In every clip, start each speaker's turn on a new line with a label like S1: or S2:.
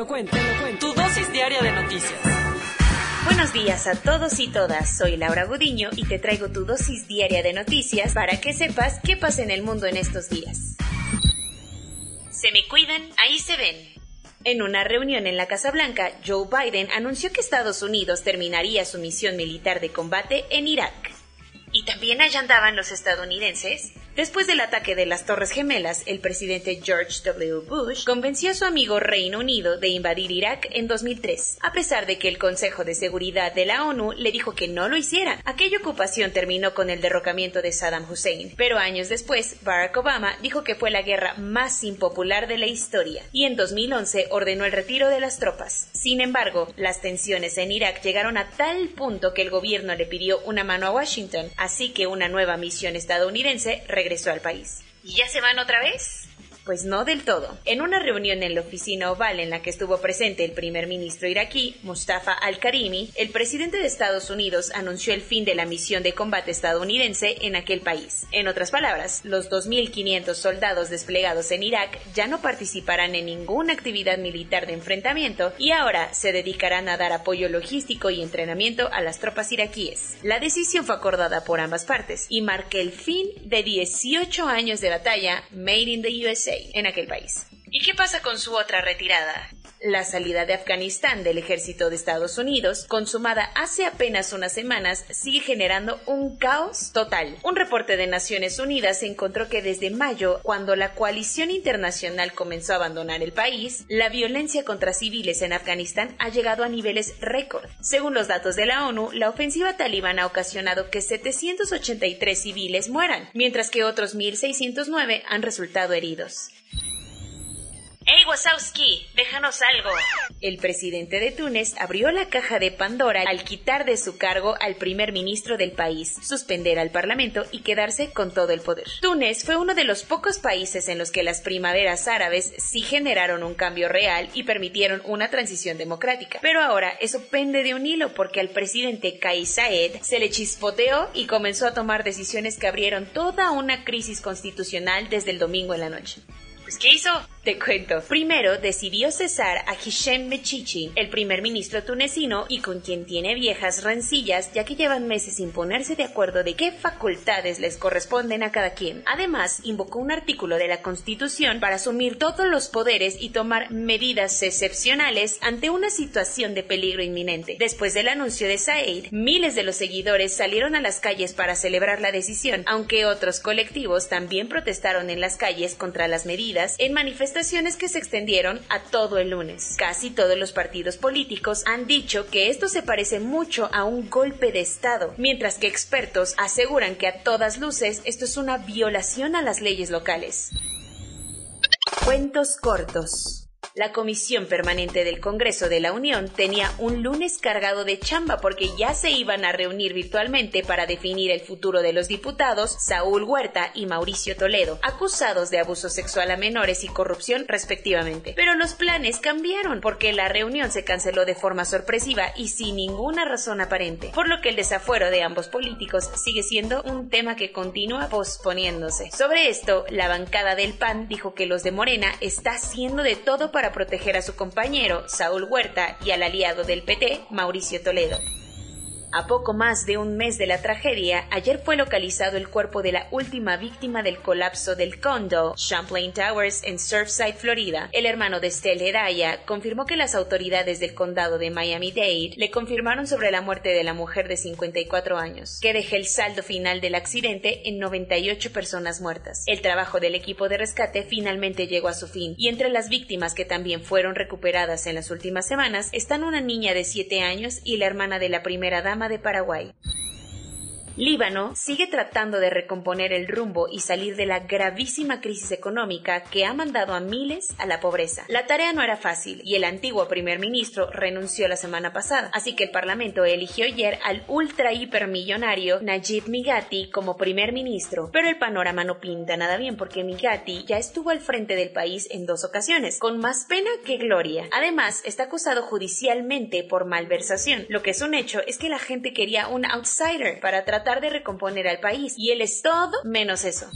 S1: Lo cuento, te lo cuento. Tu dosis diaria de noticias.
S2: Buenos días a todos y todas, soy Laura Gudiño y te traigo tu dosis diaria de noticias para que sepas qué pasa en el mundo en estos días. Se me cuidan, ahí se ven. En una reunión en la Casa Blanca, Joe Biden anunció que Estados Unidos terminaría su misión militar de combate en Irak. ¿Y también allá andaban los estadounidenses? Después del ataque de las Torres Gemelas, el presidente George W. Bush convenció a su amigo Reino Unido de invadir Irak en 2003, a pesar de que el Consejo de Seguridad de la ONU le dijo que no lo hiciera. Aquella ocupación terminó con el derrocamiento de Saddam Hussein, pero años después, Barack Obama dijo que fue la guerra más impopular de la historia y en 2011 ordenó el retiro de las tropas. Sin embargo, las tensiones en Irak llegaron a tal punto que el gobierno le pidió una mano a Washington, así que una nueva misión estadounidense regresó ¿Y ya se van otra vez? Pues no del todo. En una reunión en la oficina oval en la que estuvo presente el primer ministro iraquí, Mustafa al-Karimi, el presidente de Estados Unidos anunció el fin de la misión de combate estadounidense en aquel país. En otras palabras, los 2.500 soldados desplegados en Irak ya no participarán en ninguna actividad militar de enfrentamiento y ahora se dedicarán a dar apoyo logístico y entrenamiento a las tropas iraquíes. La decisión fue acordada por ambas partes y marca el fin de 18 años de batalla Made in the USA en aquel país. ¿Y qué pasa con su otra retirada? La salida de Afganistán del ejército de Estados Unidos, consumada hace apenas unas semanas, sigue generando un caos total. Un reporte de Naciones Unidas encontró que desde mayo, cuando la coalición internacional comenzó a abandonar el país, la violencia contra civiles en Afganistán ha llegado a niveles récord. Según los datos de la ONU, la ofensiva talibán ha ocasionado que 783 civiles mueran, mientras que otros 1.609 han resultado heridos. ¡Ey, Wasowski! ¡Déjanos algo! El presidente de Túnez abrió la caja de Pandora al quitar de su cargo al primer ministro del país, suspender al parlamento y quedarse con todo el poder. Túnez fue uno de los pocos países en los que las primaveras árabes sí generaron un cambio real y permitieron una transición democrática. Pero ahora eso pende de un hilo porque al presidente Kais Saed se le chispoteó y comenzó a tomar decisiones que abrieron toda una crisis constitucional desde el domingo en la noche. Pues, ¿qué hizo? Te cuento. Primero decidió cesar a Hichem Mechichi, el primer ministro tunecino y con quien tiene viejas rencillas ya que llevan meses sin ponerse de acuerdo de qué facultades les corresponden a cada quien. Además, invocó un artículo de la Constitución para asumir todos los poderes y tomar medidas excepcionales ante una situación de peligro inminente. Después del anuncio de Said, miles de los seguidores salieron a las calles para celebrar la decisión, aunque otros colectivos también protestaron en las calles contra las medidas en manifestaciones que se extendieron a todo el lunes. Casi todos los partidos políticos han dicho que esto se parece mucho a un golpe de Estado, mientras que expertos aseguran que a todas luces esto es una violación a las leyes locales. Cuentos cortos. La Comisión Permanente del Congreso de la Unión tenía un lunes cargado de chamba porque ya se iban a reunir virtualmente para definir el futuro de los diputados Saúl Huerta y Mauricio Toledo, acusados de abuso sexual a menores y corrupción respectivamente. Pero los planes cambiaron porque la reunión se canceló de forma sorpresiva y sin ninguna razón aparente, por lo que el desafuero de ambos políticos sigue siendo un tema que continúa posponiéndose. Sobre esto, la bancada del PAN dijo que los de Morena está haciendo de todo para proteger a su compañero, Saúl Huerta, y al aliado del PT, Mauricio Toledo. A poco más de un mes de la tragedia, ayer fue localizado el cuerpo de la última víctima del colapso del condo Champlain Towers en Surfside, Florida. El hermano de Estelle Hedaya confirmó que las autoridades del condado de Miami-Dade le confirmaron sobre la muerte de la mujer de 54 años, que deja el saldo final del accidente en 98 personas muertas. El trabajo del equipo de rescate finalmente llegó a su fin, y entre las víctimas que también fueron recuperadas en las últimas semanas están una niña de 7 años y la hermana de la primera dama de Paraguay. Líbano sigue tratando de recomponer el rumbo y salir de la gravísima crisis económica que ha mandado a miles a la pobreza. La tarea no era fácil y el antiguo primer ministro renunció la semana pasada, así que el Parlamento eligió ayer al ultra hipermillonario Najib Migati como primer ministro. Pero el panorama no pinta nada bien porque Migati ya estuvo al frente del país en dos ocasiones, con más pena que gloria. Además, está acusado judicialmente por malversación. Lo que es un hecho es que la gente quería un outsider para tratar de recomponer al país, y él es todo menos eso.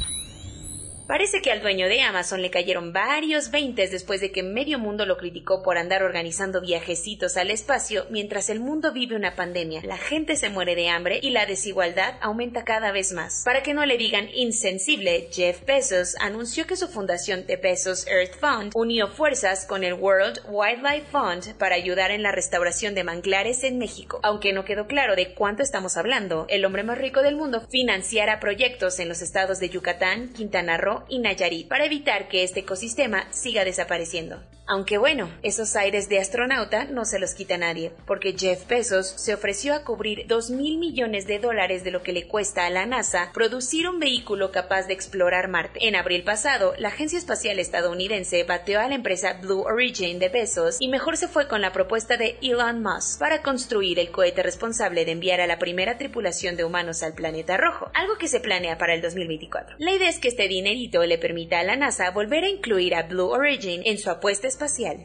S2: Parece que al dueño de Amazon le cayeron varios veintes después de que medio mundo lo criticó por andar organizando viajecitos al espacio mientras el mundo vive una pandemia. La gente se muere de hambre y la desigualdad aumenta cada vez más. Para que no le digan insensible, Jeff Bezos anunció que su fundación The Bezos Earth Fund unió fuerzas con el World Wildlife Fund para ayudar en la restauración de manglares en México. Aunque no quedó claro de cuánto estamos hablando, el hombre más rico del mundo financiará proyectos en los estados de Yucatán, Quintana Roo, y Nayarit para evitar que este ecosistema siga desapareciendo. Aunque bueno, esos aires de astronauta no se los quita nadie, porque Jeff Bezos se ofreció a cubrir 2 mil millones de dólares de lo que le cuesta a la NASA producir un vehículo capaz de explorar Marte. En abril pasado, la Agencia Espacial Estadounidense bateó a la empresa Blue Origin de Bezos y mejor se fue con la propuesta de Elon Musk para construir el cohete responsable de enviar a la primera tripulación de humanos al planeta rojo, algo que se planea para el 2024. La idea es que este dinerito le permita a la NASA volver a incluir a Blue Origin en su apuesta espacial.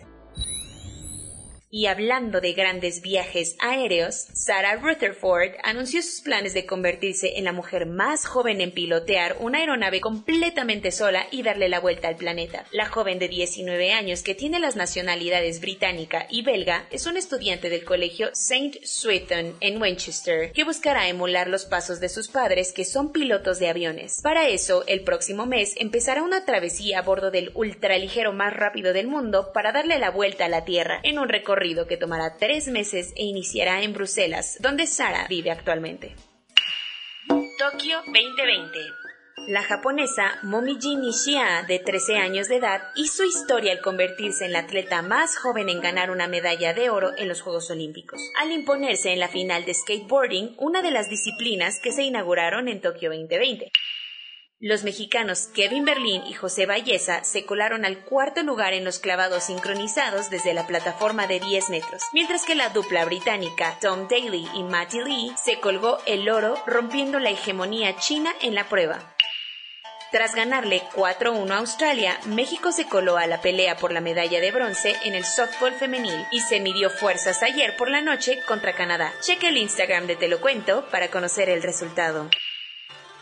S2: Y hablando de grandes viajes aéreos, Sarah Rutherford anunció sus planes de convertirse en la mujer más joven en pilotear una aeronave completamente sola y darle la vuelta al planeta. La joven de 19 años que tiene las nacionalidades británica y belga es un estudiante del colegio St. Swithin en Winchester que buscará emular los pasos de sus padres que son pilotos de aviones. Para eso, el próximo mes empezará una travesía a bordo del ultraligero más rápido del mundo para darle la vuelta a la Tierra en un recorrido que tomará tres meses e iniciará en Bruselas, donde Sara vive actualmente. Tokio 2020 la japonesa Momiji Nishia, de 13 años de edad, hizo historia al convertirse en la atleta más joven en ganar una medalla de oro en los Juegos Olímpicos, al imponerse en la final de skateboarding, una de las disciplinas que se inauguraron en Tokio 2020. Los mexicanos Kevin Berlín y José Valleza se colaron al cuarto lugar en los clavados sincronizados desde la plataforma de 10 metros, mientras que la dupla británica Tom Daly y Matty Lee se colgó el oro rompiendo la hegemonía china en la prueba. Tras ganarle 4-1 a Australia, México se coló a la pelea por la medalla de bronce en el softball femenil y se midió fuerzas ayer por la noche contra Canadá. Cheque el Instagram de Te lo cuento para conocer el resultado.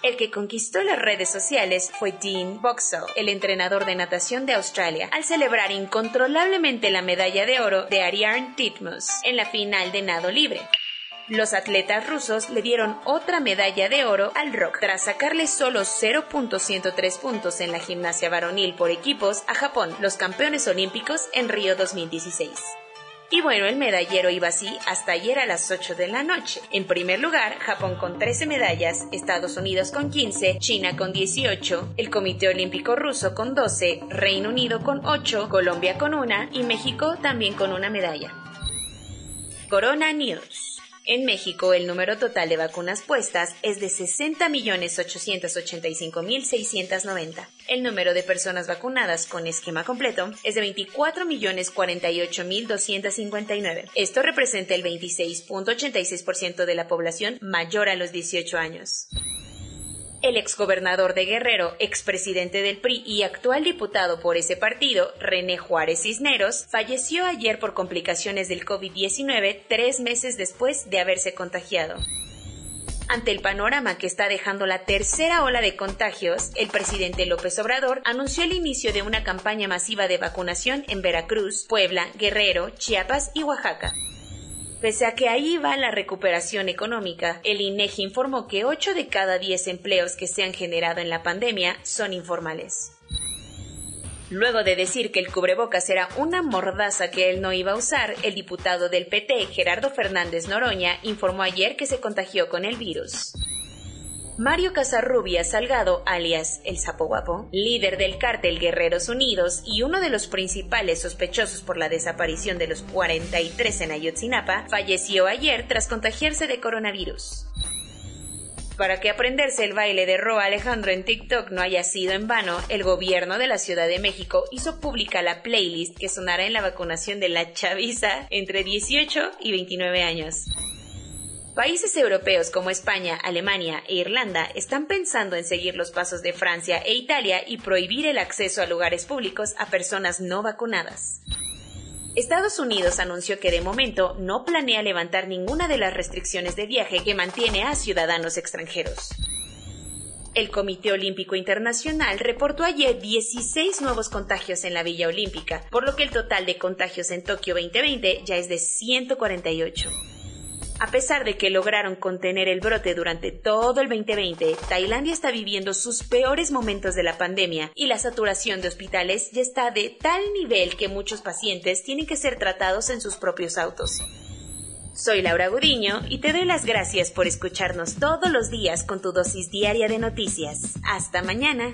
S2: El que conquistó las redes sociales fue Dean Boxall, el entrenador de natación de Australia, al celebrar incontrolablemente la medalla de oro de Ariarne Titmus en la final de nado libre. Los atletas rusos le dieron otra medalla de oro al rock tras sacarle solo 0.103 puntos en la gimnasia varonil por equipos a Japón, los campeones olímpicos en Río 2016. Y bueno, el medallero iba así hasta ayer a las 8 de la noche. En primer lugar, Japón con 13 medallas, Estados Unidos con 15, China con 18, el Comité Olímpico Ruso con 12, Reino Unido con 8, Colombia con una y México también con una medalla. Corona News. En México, el número total de vacunas puestas es de 60.885.690. El número de personas vacunadas con esquema completo es de 24.048.259. Esto representa el 26.86% de la población mayor a los 18 años. El exgobernador de Guerrero, expresidente del PRI y actual diputado por ese partido, René Juárez Cisneros, falleció ayer por complicaciones del COVID-19 tres meses después de haberse contagiado. Ante el panorama que está dejando la tercera ola de contagios, el presidente López Obrador anunció el inicio de una campaña masiva de vacunación en Veracruz, Puebla, Guerrero, Chiapas y Oaxaca. Pese a que ahí va la recuperación económica, el INEGI informó que 8 de cada 10 empleos que se han generado en la pandemia son informales. Luego de decir que el cubrebocas era una mordaza que él no iba a usar, el diputado del PT, Gerardo Fernández Noroña, informó ayer que se contagió con el virus. Mario Casarrubia Salgado, alias El Sapo Guapo, líder del cártel Guerreros Unidos y uno de los principales sospechosos por la desaparición de los 43 en Ayotzinapa, falleció ayer tras contagiarse de coronavirus. Para que aprenderse el baile de Roa Alejandro en TikTok no haya sido en vano, el gobierno de la Ciudad de México hizo pública la playlist que sonará en la vacunación de la chaviza entre 18 y 29 años. Países europeos como España, Alemania e Irlanda están pensando en seguir los pasos de Francia e Italia y prohibir el acceso a lugares públicos a personas no vacunadas. Estados Unidos anunció que de momento no planea levantar ninguna de las restricciones de viaje que mantiene a ciudadanos extranjeros. El Comité Olímpico Internacional reportó ayer 16 nuevos contagios en la Villa Olímpica, por lo que el total de contagios en Tokio 2020 ya es de 148. A pesar de que lograron contener el brote durante todo el 2020, Tailandia está viviendo sus peores momentos de la pandemia y la saturación de hospitales ya está de tal nivel que muchos pacientes tienen que ser tratados en sus propios autos. Soy Laura Gudiño y te doy las gracias por escucharnos todos los días con tu dosis diaria de noticias. Hasta mañana.